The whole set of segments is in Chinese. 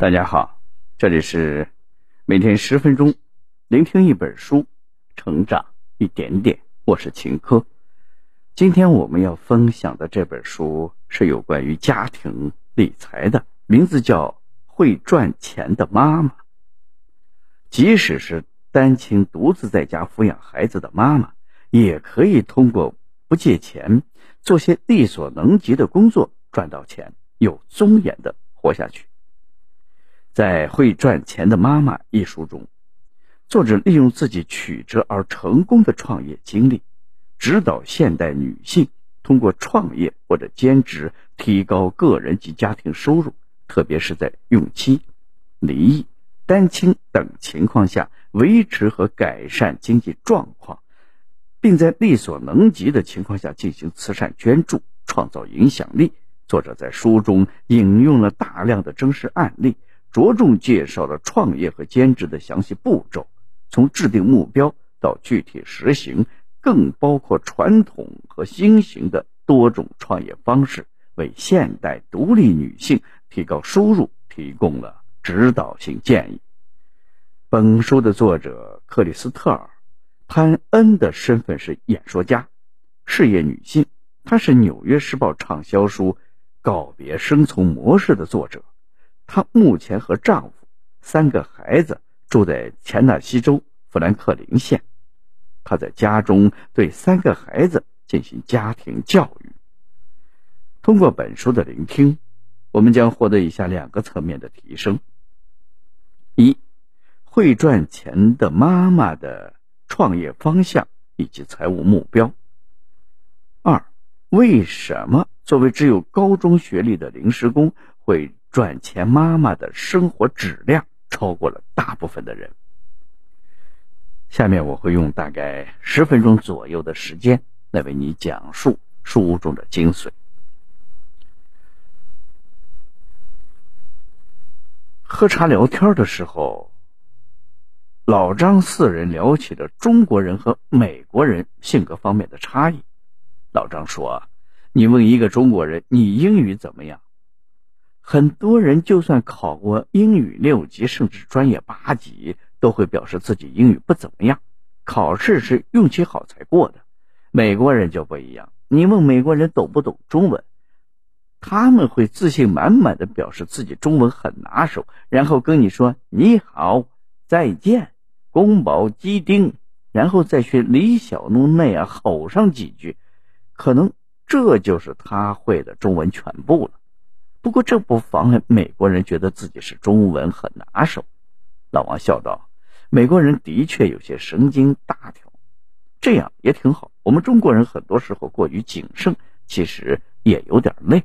大家好，这里是每天十分钟，聆听一本书，成长一点点。我是秦科。今天我们要分享的这本书是有关于家庭理财的，名字叫《会赚钱的妈妈》。即使是单亲独自在家抚养孩子的妈妈，也可以通过不借钱，做些力所能及的工作，赚到钱，有尊严的活下去。在《会赚钱的妈妈》一书中，作者利用自己曲折而成功的创业经历，指导现代女性通过创业或者兼职提高个人及家庭收入，特别是在孕期、离异、单亲等情况下维持和改善经济状况，并在力所能及的情况下进行慈善捐助，创造影响力。作者在书中引用了大量的真实案例。着重介绍了创业和兼职的详细步骤，从制定目标到具体实行，更包括传统和新型的多种创业方式，为现代独立女性提高收入提供了指导性建议。本书的作者克里斯特尔·潘恩的身份是演说家、事业女性，她是《纽约时报》畅销书《告别生存模式》的作者。她目前和丈夫、三个孩子住在钱纳西州富兰克林县。她在家中对三个孩子进行家庭教育。通过本书的聆听，我们将获得以下两个层面的提升：一、会赚钱的妈妈的创业方向以及财务目标；二、为什么作为只有高中学历的临时工会？赚钱妈妈的生活质量超过了大部分的人。下面我会用大概十分钟左右的时间来为你讲述书中的精髓。喝茶聊天的时候，老张四人聊起了中国人和美国人性格方面的差异。老张说：“你问一个中国人，你英语怎么样？”很多人就算考过英语六级，甚至专业八级，都会表示自己英语不怎么样。考试是运气好才过的。美国人就不一样，你问美国人懂不懂中文，他们会自信满满的表示自己中文很拿手，然后跟你说你好、再见、宫保鸡丁，然后再学李小龙那样吼上几句，可能这就是他会的中文全部了。不过这不妨碍美国人觉得自己是中文很拿手。老王笑道：“美国人的确有些神经大条，这样也挺好。我们中国人很多时候过于谨慎，其实也有点累。”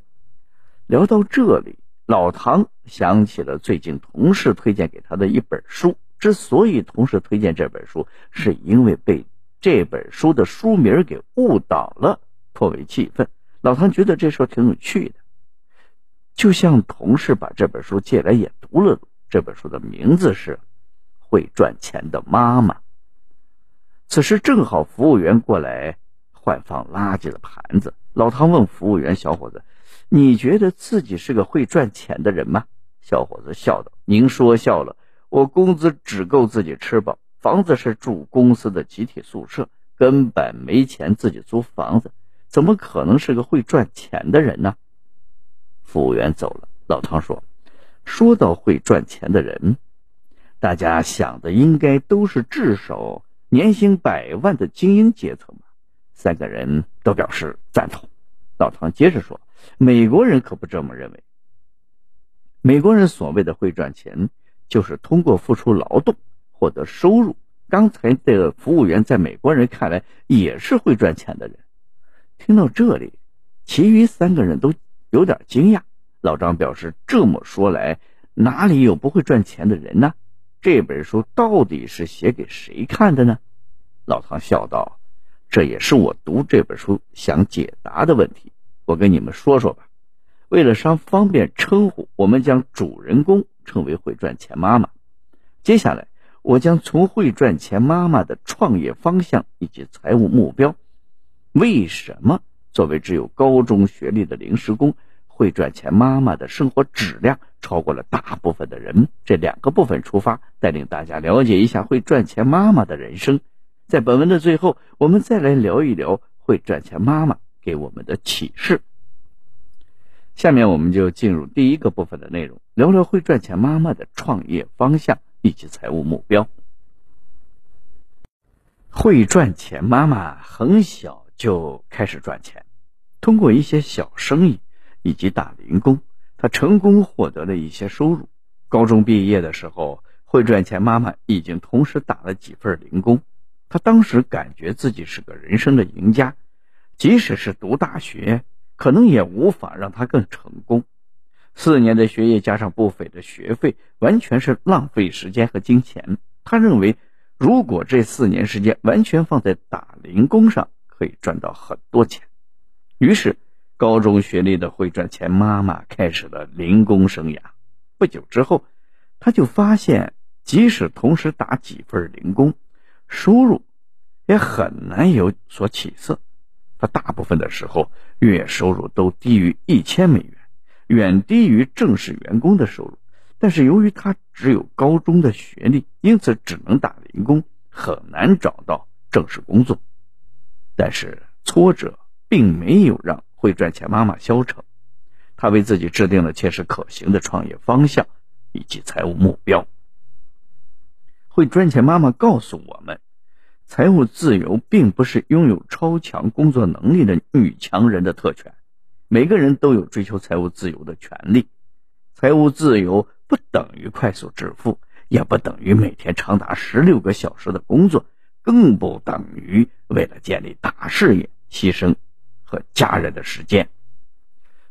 聊到这里，老唐想起了最近同事推荐给他的一本书。之所以同事推荐这本书，是因为被这本书的书名给误导了，颇为气愤。老唐觉得这事挺有趣的。就像同事把这本书借来也读了读，这本书的名字是《会赚钱的妈妈》。此时正好服务员过来换放垃圾的盘子，老唐问服务员：“小伙子，你觉得自己是个会赚钱的人吗？”小伙子笑道：“您说笑了，我工资只够自己吃饱，房子是住公司的集体宿舍，根本没钱自己租房子，怎么可能是个会赚钱的人呢？”服务员走了，老唐说：“说到会赚钱的人，大家想的应该都是至少年薪百万的精英阶层吧？”三个人都表示赞同。老唐接着说：“美国人可不这么认为。美国人所谓的会赚钱，就是通过付出劳动获得收入。刚才的服务员在美国人看来也是会赚钱的人。”听到这里，其余三个人都。有点惊讶，老张表示：“这么说来，哪里有不会赚钱的人呢？这本书到底是写给谁看的呢？”老唐笑道：“这也是我读这本书想解答的问题。我跟你们说说吧。为了方方便称呼，我们将主人公称为会赚钱妈妈。接下来，我将从会赚钱妈妈的创业方向以及财务目标，为什么？”作为只有高中学历的临时工，会赚钱妈妈的生活质量超过了大部分的人。这两个部分出发，带领大家了解一下会赚钱妈妈的人生。在本文的最后，我们再来聊一聊会赚钱妈妈给我们的启示。下面我们就进入第一个部分的内容，聊聊会赚钱妈妈的创业方向以及财务目标。会赚钱妈妈很小就开始赚钱，通过一些小生意以及打零工，他成功获得了一些收入。高中毕业的时候，会赚钱妈妈已经同时打了几份零工。他当时感觉自己是个人生的赢家，即使是读大学，可能也无法让他更成功。四年的学业加上不菲的学费，完全是浪费时间和金钱。他认为，如果这四年时间完全放在打零工上，可以赚到很多钱。于是，高中学历的会赚钱妈妈开始了零工生涯。不久之后，他就发现，即使同时打几份零工，收入也很难有所起色，他大部分的时候月收入都低于一千美元，远低于正式员工的收入。但是由于他只有高中的学历，因此只能打零工，很难找到正式工作。但是挫折并没有让会赚钱妈妈消沉，他为自己制定了切实可行的创业方向以及财务目标。会赚钱妈妈告诉我们，财务自由并不是拥有超强工作能力的女强人的特权，每个人都有追求财务自由的权利。财务自由不等于快速致富，也不等于每天长达十六个小时的工作，更不等于为了建立大事业牺牲和家人的时间。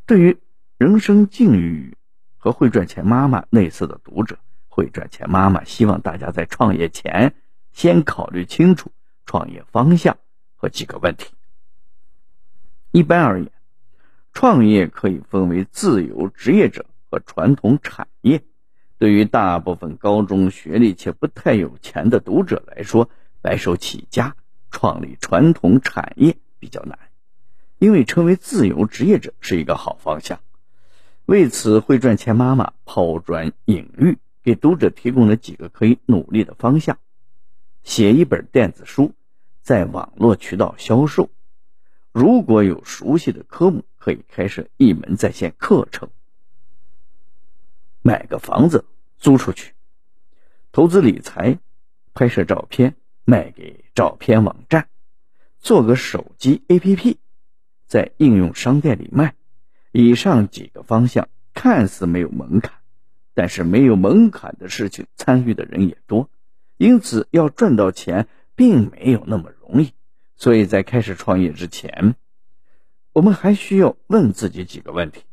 对于人生境遇和会赚钱妈妈类似的读者。会赚钱妈妈希望大家在创业前先考虑清楚创业方向和几个问题。一般而言，创业可以分为自由职业者和传统产业。对于大部分高中学历且不太有钱的读者来说，白手起家创立传统产业比较难，因为成为自由职业者是一个好方向。为此，会赚钱妈妈抛砖引玉。给读者提供了几个可以努力的方向：写一本电子书，在网络渠道销售；如果有熟悉的科目，可以开设一门在线课程；买个房子租出去；投资理财；拍摄照片卖给照片网站；做个手机 APP，在应用商店里卖。以上几个方向看似没有门槛。但是没有门槛的事情，参与的人也多，因此要赚到钱并没有那么容易。所以在开始创业之前，我们还需要问自己几个问题。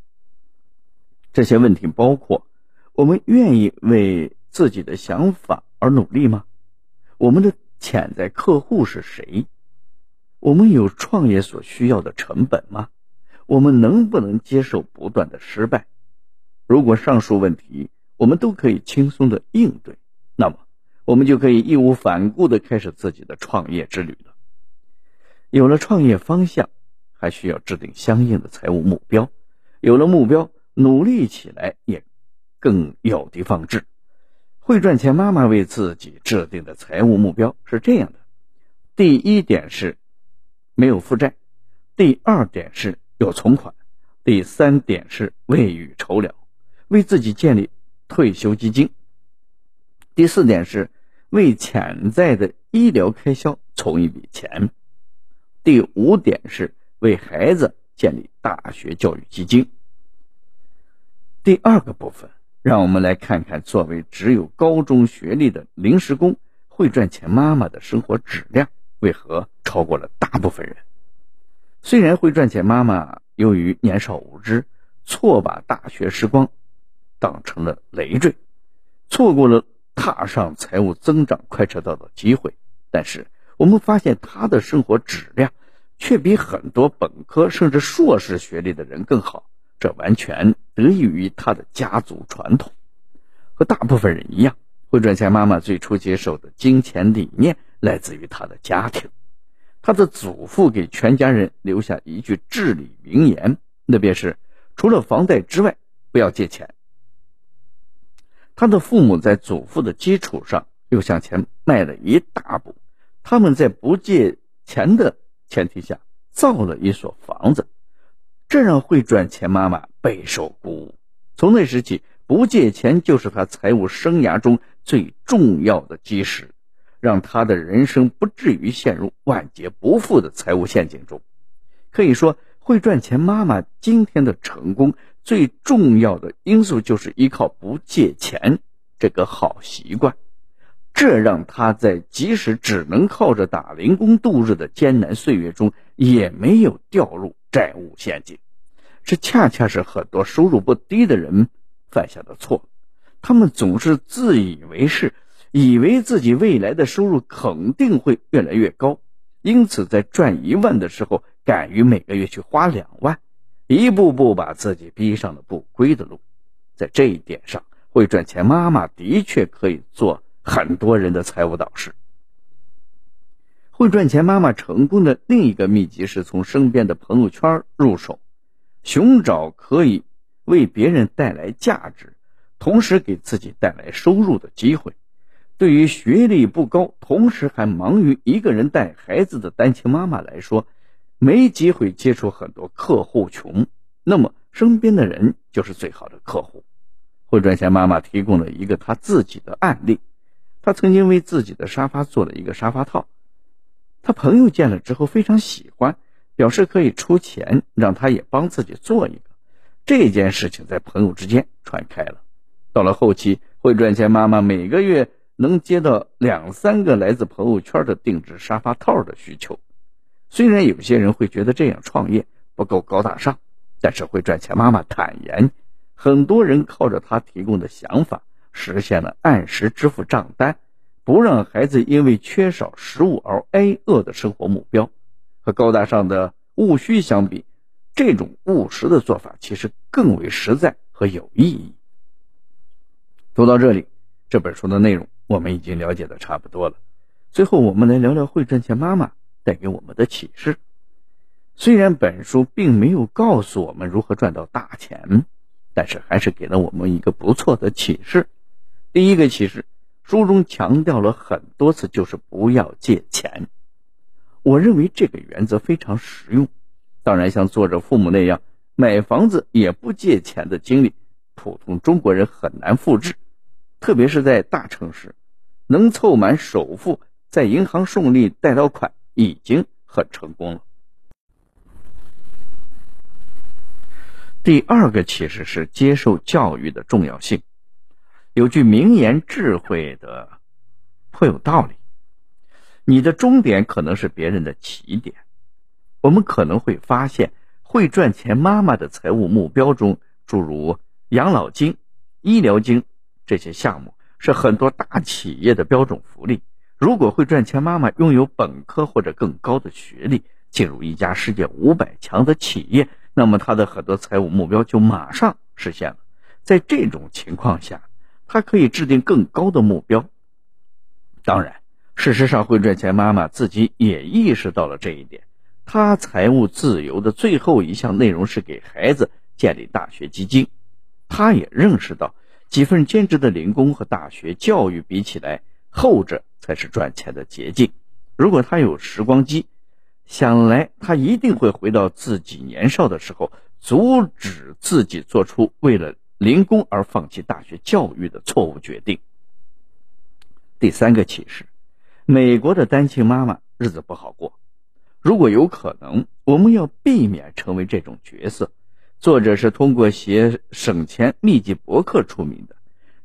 这些问题包括：我们愿意为自己的想法而努力吗？我们的潜在客户是谁？我们有创业所需要的成本吗？我们能不能接受不断的失败？如果上述问题我们都可以轻松的应对，那么我们就可以义无反顾的开始自己的创业之旅了。有了创业方向，还需要制定相应的财务目标。有了目标，努力起来也更有的放矢。会赚钱妈妈为自己制定的财务目标是这样的：第一点是没有负债；第二点是有存款；第三点是未雨绸缪。为自己建立退休基金。第四点是为潜在的医疗开销存一笔钱。第五点是为孩子建立大学教育基金。第二个部分，让我们来看看作为只有高中学历的临时工会赚钱妈妈的生活质量为何超过了大部分人。虽然会赚钱妈妈由于年少无知，错把大学时光。当成了累赘，错过了踏上财务增长快车道的机会。但是我们发现他的生活质量却比很多本科甚至硕士学历的人更好，这完全得益于他的家族传统。和大部分人一样，会赚钱妈妈最初接受的金钱理念来自于他的家庭。他的祖父给全家人留下一句至理名言，那便是。除了房贷之外，不要借钱。他的父母在祖父的基础上又向前迈了一大步，他们在不借钱的前提下造了一所房子，这让会赚钱妈妈备受鼓舞。从那时起，不借钱就是他财务生涯中最重要的基石，让他的人生不至于陷入万劫不复的财务陷阱中。可以说，会赚钱妈妈今天的成功最重要的因素就是依靠不借钱这个好习惯，这让他在即使只能靠着打零工度日的艰难岁月中，也没有掉入债务陷阱。这恰恰是很多收入不低的人犯下的错，他们总是自以为是，以为自己未来的收入肯定会越来越高，因此在赚一万的时候，敢于每个月去花两万，一步步把自己逼上了不归的路。在这一点上，会赚钱妈妈的确可以做很多人的财务导师。会赚钱妈妈成功的另一个秘籍是从身边的朋友圈入手。寻找可以为别人带来价值，同时给自己带来收入的机会。对于学历不高，同时还忙于一个人带孩子的单亲妈妈来说，没机会接触很多客户群，那么身边的人就是最好的客户。会赚钱妈妈提供了一个她自己的案例：她曾经为自己的沙发做了一个沙发套，她朋友见了之后非常喜欢。表示可以出钱让她也帮自己做一个，这件事情在朋友之间传开了。到了后期，会赚钱妈妈每个月能接到两三个来自朋友圈的定制沙发套的需求。虽然有些人会觉得这样创业不够高大上，但是会赚钱妈妈坦言，很多人靠着他提供的想法，实现了按时支付账单，不让孩子因为缺少食物而挨饿的生活目标。和高大上的务虚相比，这种务实的做法其实更为实在和有意义。读到这里，这本书的内容我们已经了解的差不多了。最后，我们来聊聊会赚钱妈妈带给我们的启示。虽然本书并没有告诉我们如何赚到大钱，但是还是给了我们一个不错的启示。第一个启示，书中强调了很多次，就是不要借钱。我认为这个原则非常实用。当然，像作者父母那样买房子也不借钱的经历，普通中国人很难复制。特别是在大城市，能凑满首付，在银行顺利贷到款，已经很成功了。第二个启示是接受教育的重要性。有句名言，智慧的颇有道理。你的终点可能是别人的起点。我们可能会发现，会赚钱妈妈的财务目标中，诸如养老金、医疗金这些项目，是很多大企业的标准福利。如果会赚钱妈妈拥有本科或者更高的学历，进入一家世界五百强的企业，那么她的很多财务目标就马上实现了。在这种情况下，她可以制定更高的目标。当然。事实上，会赚钱妈妈自己也意识到了这一点。她财务自由的最后一项内容是给孩子建立大学基金。她也认识到，几份兼职的零工和大学教育比起来，后者才是赚钱的捷径。如果他有时光机，想来他一定会回到自己年少的时候，阻止自己做出为了零工而放弃大学教育的错误决定。第三个启示。美国的单亲妈妈日子不好过，如果有可能，我们要避免成为这种角色。作者是通过写省钱秘籍博客出名的，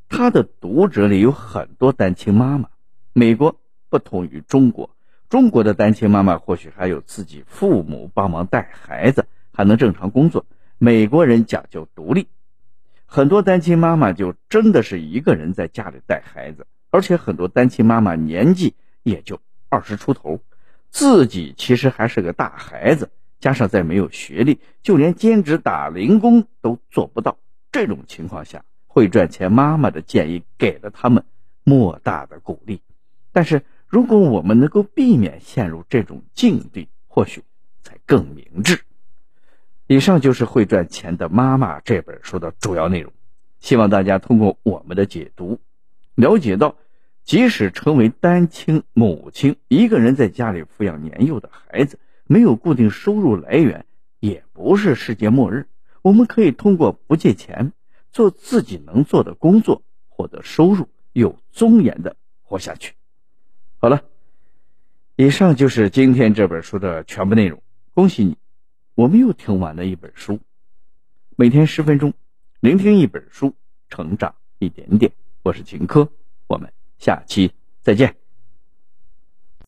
他的读者里有很多单亲妈妈。美国不同于中国，中国的单亲妈妈或许还有自己父母帮忙带孩子，还能正常工作。美国人讲究独立，很多单亲妈妈就真的是一个人在家里带孩子，而且很多单亲妈妈年纪。也就二十出头，自己其实还是个大孩子，加上再没有学历，就连兼职打零工都做不到。这种情况下，会赚钱妈妈的建议给了他们莫大的鼓励。但是，如果我们能够避免陷入这种境地，或许才更明智。以上就是《会赚钱的妈妈》这本书的主要内容。希望大家通过我们的解读，了解到，即使成为单亲母亲，一个人在家里抚养年幼的孩子，没有固定收入来源，也不是世界末日。我们可以通过不借钱，做自己能做的工作，获得收入，有尊严的活下去。好了，以上就是今天这本书的全部内容。恭喜你，我们又听完了一本书。每天十分钟。聆听一本书，成长一点点。我是秦科，我们下期再见。